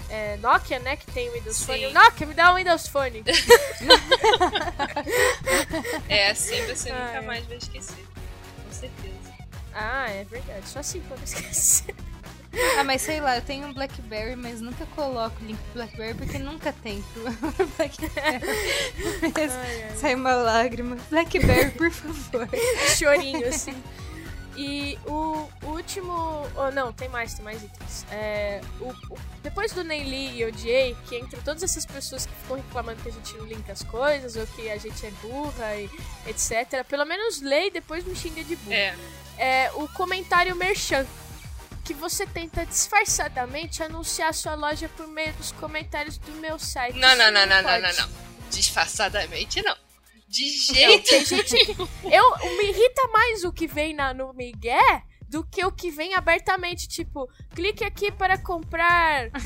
É Nokia, né? Que tem o Windows Sim. Phone. Nokia, me dá um Windows Phone. (laughs) É assim você Ah, nunca é. mais vai esquecer. Com certeza. ah, é verdade. Só assim pra não esquecer. Ah, mas sei lá, eu tenho um Blackberry, mas nunca coloco o link pro Blackberry porque nunca tem pro (laughs) Blackberry. Ai, ai. Sai uma lágrima. Blackberry, por favor. chorinho, assim. E o, o último. Oh, não, tem mais, tem mais itens. É, o, o- depois do Neili e Odiei, que entre todas essas pessoas que ficam reclamando que a gente não linka as coisas, ou que a gente é burra e etc., pelo menos lê e depois me xinga de burra. É. É o comentário merchan. Que você tenta disfarçadamente anunciar sua loja por meio dos comentários do meu site. Não, não, não, não, não, pode. não, não. Disfarçadamente não. De jeito gente que. Eu, me irrita mais o que vem na, no Miguel do que o que vem abertamente. Tipo, clique aqui para comprar. (laughs)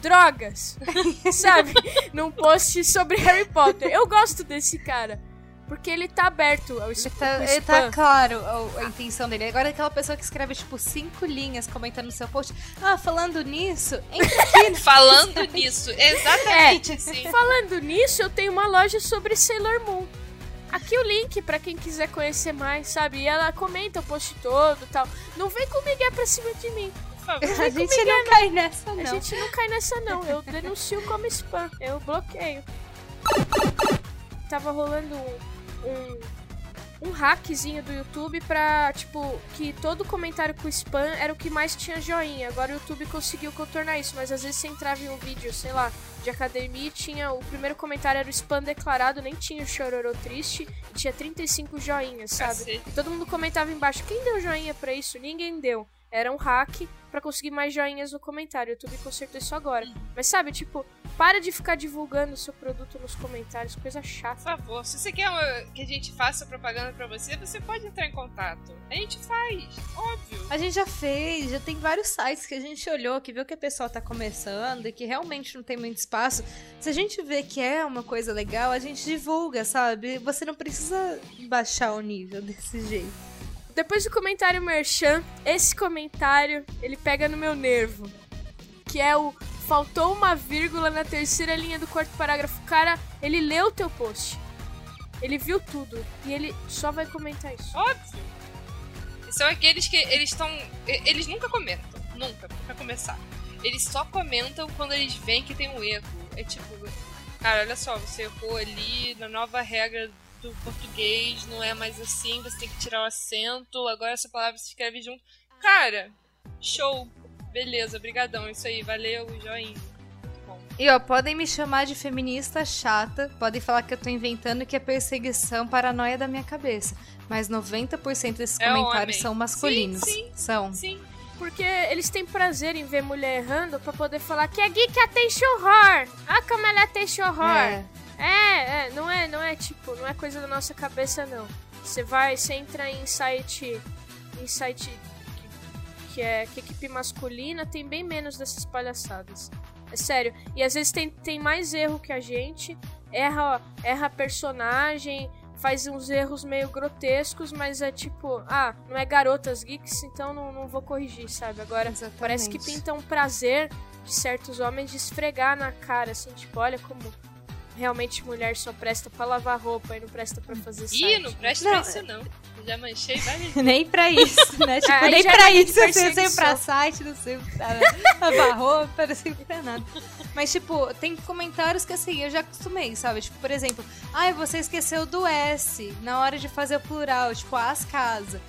drogas. Sabe? Num post sobre Harry Potter. Eu gosto desse cara. Porque ele tá aberto ao Ele tá, ele tá claro a, a intenção dele. Agora aquela pessoa que escreve, tipo, cinco linhas comentando no seu post. Ah, falando nisso, entra aqui. (laughs) Falando (laughs) nisso, exatamente É. assim. (laughs) Falando nisso, eu tenho uma loja sobre Sailor Moon. Aqui o link pra quem quiser conhecer mais, sabe? E ela comenta o post todo e tal. Não vem com Miguel pra cima de mim. Por favor. A gente não cai nessa, A não. gente não cai nessa, não. Eu denuncio como spam. Eu bloqueio. Tava rolando um, um, um hackzinho do YouTube pra, tipo, que todo comentário com spam era o que mais tinha joinha. Agora o YouTube conseguiu contornar isso, mas às vezes você entrava em um vídeo, sei lá, de academia e tinha. O primeiro comentário era o spam declarado, nem tinha o chororô triste, e tinha 35 joinhas, sabe? Cacete. Todo mundo comentava embaixo, quem deu joinha pra isso? Ninguém deu. Era um hack pra conseguir mais joinhas no comentário. O YouTube consertou isso agora. Mas sabe, tipo, para de ficar divulgando o seu produto nos comentários, coisa Por chata. favor, se você quer uma- que a gente faça propaganda pra você, você pode entrar em contato. A gente faz, óbvio. A gente já fez, já tem vários sites que a gente olhou, que viu que o pessoal tá começando e que realmente não tem muito espaço. Se a gente vê que é uma coisa legal, a gente divulga, sabe? Você não precisa baixar o nível (laughs) desse jeito. Depois do comentário merchan, esse comentário, ele pega no meu nervo. Que é o faltou uma vírgula na terceira linha do quarto parágrafo. Cara, ele leu o teu post. Ele viu tudo. E ele só vai comentar isso. Óbvio. São aqueles que eles estão. Eles nunca comentam. Nunca, pra começar. Eles só comentam quando eles veem que tem um erro. É tipo, cara, olha só, você errou ali na nova regra do português, não é mais assim, você tem que tirar o acento, agora essa palavra se escreve junto. Cara, show. Beleza, brigadão, isso aí, valeu, joinha. Muito bom. E ó, podem me chamar de feminista chata, podem falar que eu tô inventando que é perseguição paranoia da minha cabeça. Mas 90% desses É comentários homem. são masculinos. Sim, sim. São. Sim, Porque eles têm prazer em ver mulher errando pra poder falar que a geek attention horror. Ah, como ela attention horror. É. É, é, não é, não é tipo, não é coisa da nossa cabeça não. Você vai, você entra em site, em site que, que é que equipe masculina tem bem menos dessas palhaçadas. É sério. E às vezes tem, tem mais erro que a gente, erra, erra personagem, faz uns erros meio grotescos, mas é tipo, ah, não é garotas geeks, então não, não vou corrigir, sabe? Agora Exatamente. parece que pinta um prazer de certos homens de esfregar na cara, assim, tipo, olha como realmente mulher só presta pra lavar roupa e não presta pra fazer Ih, site. não presta Não, pra isso não. Já manchei várias (laughs) Nem pra isso, né? (laughs) Tipo, Aí nem pra isso eu sei perseguição. pra site, não sei pra lavar roupa, não sei pra nada. Mas, tipo, tem comentários que assim, eu já acostumei, sabe? Tipo, por exemplo, ai, você esqueceu do S na hora de fazer o plural, tipo, as casas.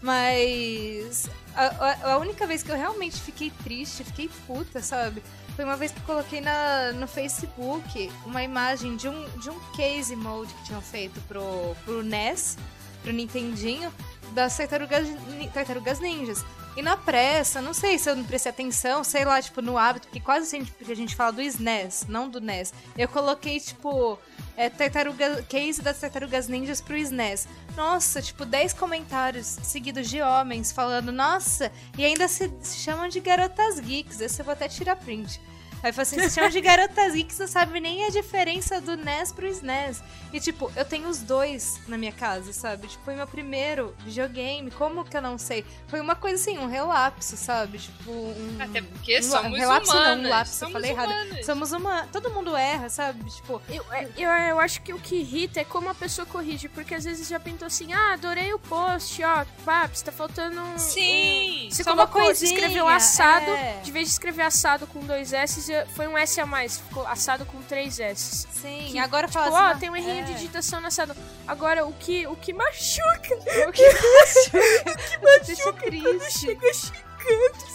Mas a, a- a única vez que eu realmente fiquei triste, fiquei puta, sabe? Foi uma vez que eu coloquei na, no Facebook uma imagem de um, de um case mode que tinham feito pro, pro NES, pro Nintendinho, das tartarugas, tartarugas ninjas. E na pressa, não sei se eu não prestei atenção, sei lá, tipo, no hábito, porque quase sempre que a gente fala do SNES, não do NES, eu coloquei, tipo, é, tartaruga, case das tartarugas ninjas pro SNES. Nossa, tipo, 10 comentários seguidos de homens falando, nossa, e ainda se, se chamam de garotas geeks, esse eu vou até tirar print. Aí falou assim, se chamam de garotas geeks, não sabe nem a diferença do NES pro SNES. E tipo, eu tenho os dois na minha casa, sabe? Tipo, foi meu primeiro videogame, como que eu não sei? Foi uma coisa assim, um relapso, sabe? Tipo, um... Até porque um somos relapso não, um lapso, eu somos falei errado. humanos. Somos uma... Todo mundo erra, sabe? Tipo, Eu, eu, eu acho que o que irrita é como a pessoa corrige, porque às vezes já pintou assim, ah, adorei o post, ó, paps, tá faltando um. Sim, um... Você só uma colocou, você coisinha, escreveu assado, é. de vez de escrever assado com dois S, foi um S a mais, ficou assado com três S. sim, Que, agora fala Tipo, assim... ó, tem um errinho é. de digitação no assado. Agora, o que, o que machuca, O que machuca, (laughs) o que deixa triste. chega chicando,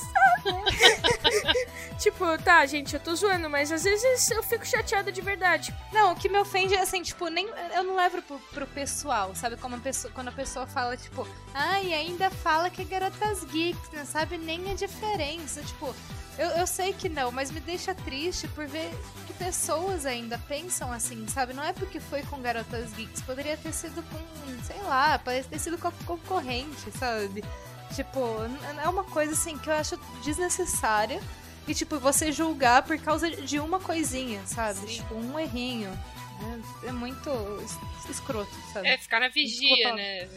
sabe? (laughs) tipo, tá, gente, eu tô zoando, mas às vezes eu fico chateada de verdade. Não, o que me ofende é assim, tipo, nem, eu não levo pro, pro pessoal, sabe? Como a pessoa, quando a pessoa fala, tipo, ai, ainda fala que é garotas geeks, não sabe nem a diferença. Tipo, eu, eu sei que não, mas me deixa triste por ver que pessoas ainda pensam assim, sabe? Não é porque foi com garotas geeks, poderia ter sido com, sei lá, poderia ter sido com a concorrente, sabe? Tipo, é uma coisa assim que eu acho desnecessária. E, tipo, você julgar por causa de uma coisinha, sabe? Sim. Tipo, um errinho. É, é muito es- escroto, sabe? É, ficar na vigia, né?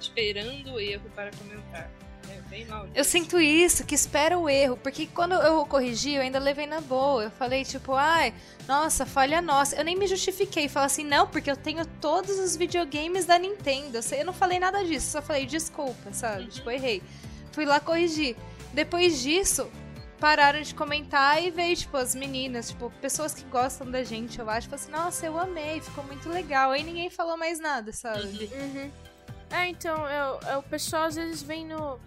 Esperando o erro para comentar. É bem mal. Eu sinto isso, que espera o erro, porque quando eu corrigi, eu ainda levei na boa. Eu falei, tipo, ai, nossa, falha nossa. Eu nem me justifiquei, falei assim, não, porque eu tenho todos os videogames da Nintendo. Eu não falei nada disso, só falei, desculpa, sabe? Uhum. Tipo, errei. Fui lá corrigir. Depois disso, pararam de comentar e veio, tipo, as meninas, tipo, pessoas que gostam da gente, eu acho, assim, nossa, eu amei, ficou muito legal. Aí ninguém falou mais nada, sabe? Uhum. É, então, eu, eu- o pessoal às vezes vem no.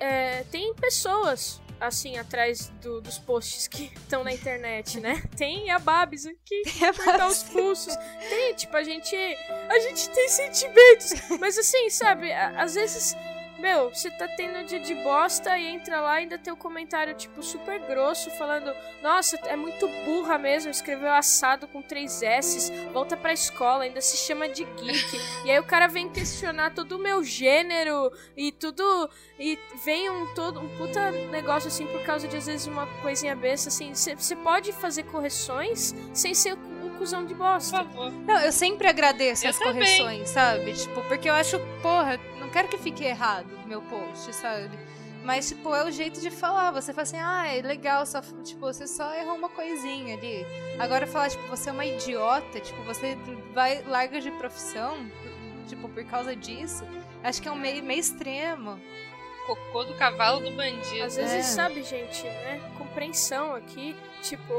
é, tem pessoas, assim, atrás do- dos posts que (laughs) estão na internet, né? Tem a Babs aqui, apertar os pulsos. Tem, tipo, a gente. A gente tem sentimentos. Mas assim, sabe, às vezes. Meu, você tá tendo um dia de bosta e entra lá e ainda tem um comentário, tipo, super grosso, falando: Nossa, é muito burra mesmo, escreveu assado com três S's, volta pra escola, ainda se chama de geek. E aí o cara vem questionar todo o meu gênero e tudo. E vem um todo um puta negócio assim por causa de às vezes uma coisinha besta, assim. Você pode fazer correções sem ser um cuzão de Por bosta. favor. Não, eu sempre agradeço Eu as também. correções, sabe? Tipo, porque eu acho, porra, quero que fique errado meu post, sabe? Mas, tipo, é o jeito de falar. Você fala assim, ah, é legal, só, tipo, você só errou uma coisinha ali. Agora falar, tipo, você é uma idiota, tipo, você vai, larga de profissão, tipo, por causa disso. Acho que é um meio, meio extremo. Cocô do cavalo do bandido. Às vezes, É. sabe, gente, né? Compreensão aqui, tipo.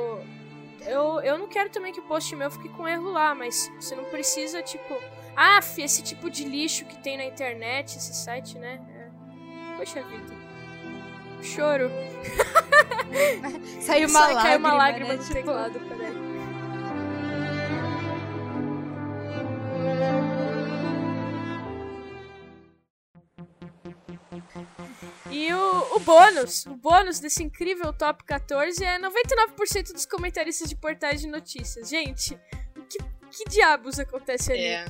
Eu, eu não quero também que o post meu fique com erro lá, mas você não precisa, tipo. Ah, fi, esse tipo de lixo que tem na internet, esse site, né? É. Poxa vida. Choro. (laughs) Saiu uma Sai- lágrima, caiu uma lágrima né? no Tipo, teclado, peraí. E o, o bônus, o bônus desse incrível top 14 é 99% dos comentaristas de portais de notícias. Gente, o que, que diabos acontece ali? É,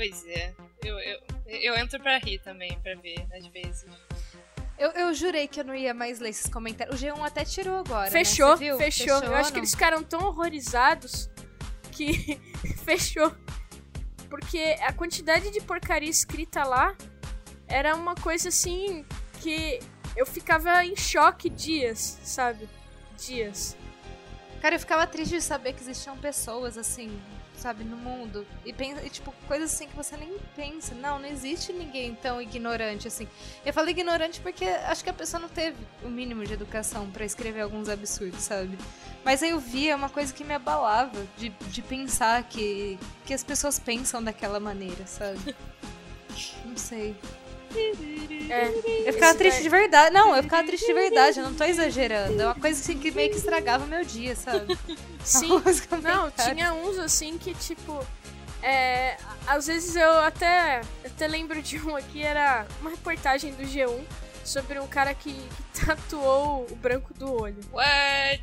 pois é. Eu, eu, eu entro pra rir também, pra ver, às vezes. Eu, eu jurei que eu não ia mais ler esses comentários. O G1 até tirou agora. né? Fechou, Você viu? fechou. Eu acho que eles ficaram tão horrorizados que (laughs) fechou. Porque a quantidade de porcaria escrita lá era uma coisa assim que eu ficava em choque dias, sabe? Dias. Cara, eu ficava triste de saber que existiam pessoas assim, sabe, no mundo. E, pensa, e, tipo, coisas assim que você nem pensa. Não, não existe ninguém tão ignorante assim. Eu falo ignorante porque acho que a pessoa não teve o mínimo de educação pra escrever alguns absurdos, sabe? Mas aí eu via uma coisa que me abalava de, de pensar que, que as pessoas pensam daquela maneira, sabe? (laughs) Não sei. É, Eu ficava esse triste daí- de verdade. Não, eu ficava triste de verdade, eu não tô exagerando. É uma coisa assim que meio que estragava o meu dia, sabe? (laughs) Sim, Não, tinha uns assim que, tipo. É, às vezes eu até, até lembro de um aqui, era uma reportagem do G1 sobre um cara que, que (laughs) tatuou o branco do olho. What?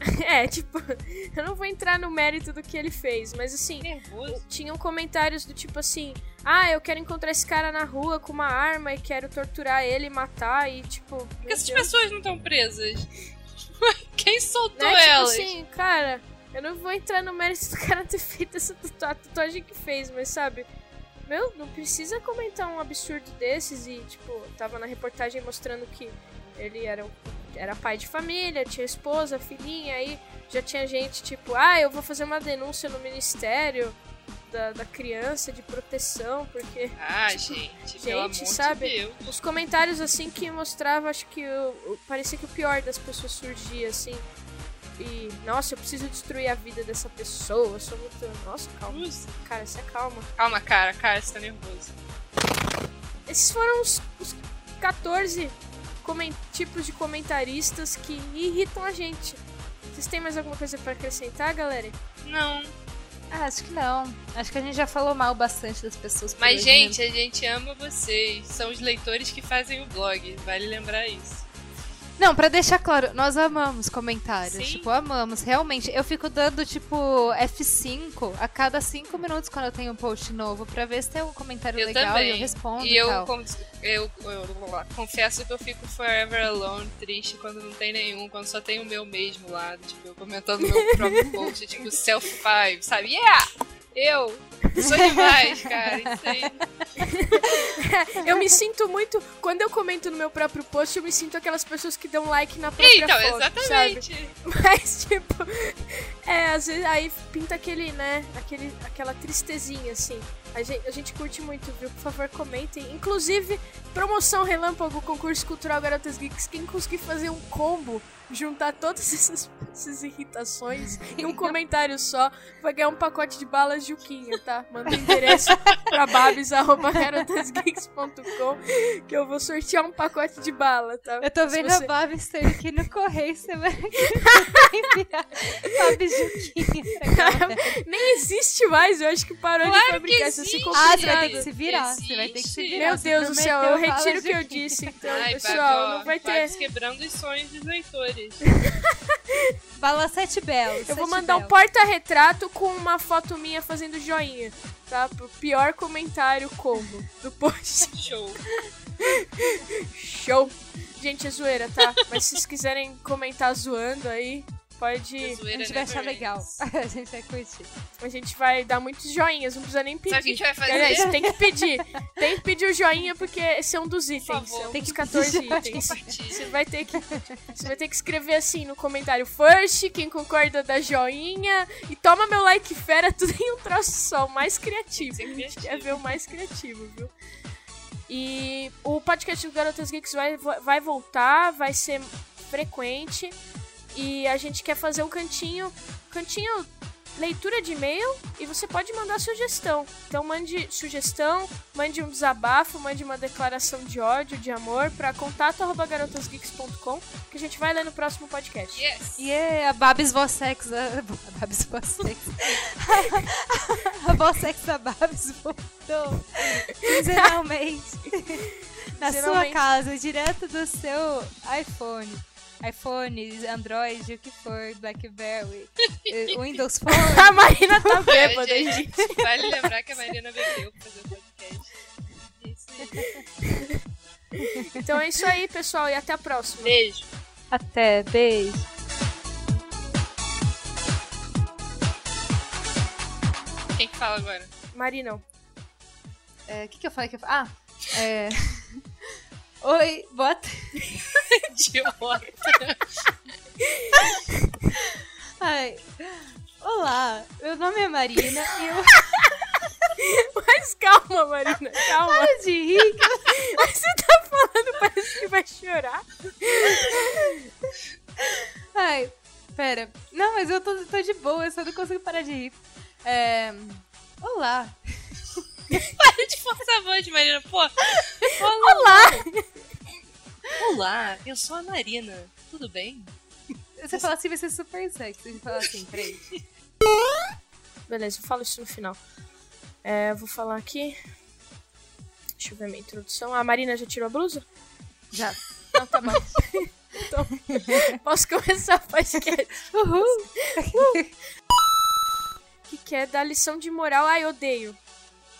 (laughs) É, tipo, (laughs) eu não vou entrar no mérito do que ele fez, mas assim, Nervoso. tinham comentários do tipo assim: ah, eu quero encontrar esse cara na rua com uma arma e quero torturar ele e matar, e tipo. Por que essas Deus. pessoas não estão presas? (laughs) Quem soltou Né? Tipo elas? assim, cara, eu não vou entrar no mérito do cara ter feito essa tatuagem que fez, mas sabe? Meu, não precisa comentar um absurdo desses e, tipo, tava na reportagem mostrando que ele era, era pai de família, tinha esposa, filhinha, aí já tinha gente, tipo, ah, eu vou fazer uma denúncia no ministério da, da criança de proteção, porque Ah, gente, pelo amor Gente, sabe? de os comentários assim que mostrava, acho que o, parecia que o pior das pessoas surgia assim. E, nossa, eu preciso destruir a vida dessa pessoa. Eu sou muito. Nossa, calma. Cara, se acalma. Calma, cara, cara, você tá nervoso. Esses foram os, os 14 comen- tipos de comentaristas que irritam a gente. Vocês têm mais alguma coisa pra acrescentar, galera? Não. Ah, acho que não. Acho que a gente já falou mal bastante das pessoas. Mas, hoje, né? gente, a gente ama vocês. São os leitores que fazem o blog. Vale lembrar isso. Não, pra deixar claro, nós amamos comentários. Sim. Tipo, amamos. Realmente, eu fico dando, tipo, F5 a cada 5 minutos quando eu tenho um post novo pra ver se tem algum comentário Eu legal também. e eu respondo E e, eu, con- eu, eu- confesso que eu fico forever alone, triste quando não tem nenhum, quando só tem o meu mesmo lá, tipo, eu comentando meu (laughs) próprio post, tipo, self five, sabe? Yeah! Eu! Sou demais, cara, isso (laughs) aí. Eu me sinto muito. Quando eu comento no meu próprio post, eu me sinto aquelas pessoas que dão like na própria Então, foto, sabe? exatamente. (laughs) Mas, tipo, é, às vezes aí pinta aquele, né, aquele, aquela tristezinha, assim. A gente, a gente curte muito, viu? Por favor, comentem. Inclusive, promoção Relâmpago, concurso cultural Garotas Geeks. Quem conseguir fazer um combo, juntar todas (laughs) essas, essas irritações em um comentário só, vai ganhar um pacote de balas Juquinha, tá? Manda o endereço pra babs.garotasgeeks.com que eu vou sortear um pacote de bala, tá? Eu tô Se vendo você- a Babs ter aqui no correio semana que Babs Juquinha galera. Nem existe mais, eu acho que parou de Claro fabricar que isso existe. Ah, você vai ter que se virar. Você vai ter que se Existe. virar. Meu Deus do céu, eu retiro o que eu disse, então, Ai, pessoal, não vai ter. Quebrando os sonhos dos leitores. (laughs) Bala sete belos. Eu vou mandar um belos. porta-retrato com uma foto minha fazendo joinha, tá? Pro pior comentário combo do post. (laughs) Show. Show! Gente, é zoeira, tá? Mas se vocês quiserem comentar zoando aí, pode. A gente vai never achar legal. (laughs) A gente vai curtir. A gente vai dar muitos joinhas, não precisa nem pedir. Sabe o que a gente vai fazer? Aliás, tem que pedir. Tem que pedir o joinha porque esse é um dos itens. favor. é um Tem dos que 14 pedir joinha. itens. Você vai ter que você vai ter que escrever assim no comentário first, quem concorda dá joinha e toma meu like fera (laughs) tudo em um troço só, o mais criativo. Ser A gente criativo. quer ver o mais criativo, viu? E o podcast do Garotas Geeks vai, vai voltar, vai ser frequente e a gente quer fazer um cantinho, cantinho leitura de e-mail e você pode mandar sugestão. Então mande sugestão, mande um desabafo, mande uma declaração de ódio, de amor para contato@garotasgeeks.com que a gente vai ler no próximo podcast. Yes. E é a Babs Vossex. A (laughs) (laughs) a Babs Vossex. a Vossex da Babs voltou. Quinzenalmente. (laughs) Na sua Quinzenalmente. casa, direto do seu iPhone. iPhone, Android, o que for, Blackberry, (laughs) eh, Windows Phone. A Marina tá (laughs) bêbada, É, gente. vale lembrar que a Marina bebeu pra fazer o podcast. Isso aí. Então é isso aí, pessoal, e até a próxima. Beijo. Até, beijo. Quem que fala agora? Marina. O que, que eu falei que eu Ah, é. (laughs) Oi, boa tarde. Idiota. nome é Marina e eu. (laughs) Mas calma, Marina, calma. Para de rir. (laughs) Você tá falando, parece que vai chorar. Ai, pera. Não, mas eu tô, tô de boa, eu só não consigo parar de rir. É... Olá. (laughs) Para de forçar a voz, Marina. Pô. Olá! Olá, eu sou a Marina. Tudo bem? Você fala assim, vai ser super sexy. Você fala assim, três. Beleza, eu falo isso no final. É, eu vou falar aqui. Deixa eu ver minha introdução. A Marina já tirou a blusa? Já. Não, tá bom. (laughs) então, posso começar o podcast. Uhul. Que que é da lição de moral? Ai, odeio.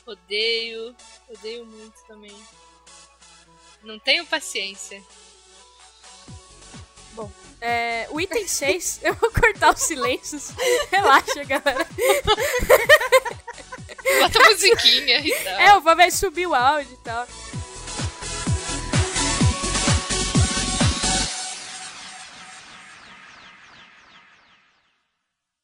Odeio. Odeio muito também. Não tenho paciência. É, o item 6, (laughs) eu vou cortar os silêncios. Relaxa, galera. Bota musiquinha e tal. É, o vai subir o áudio e tal.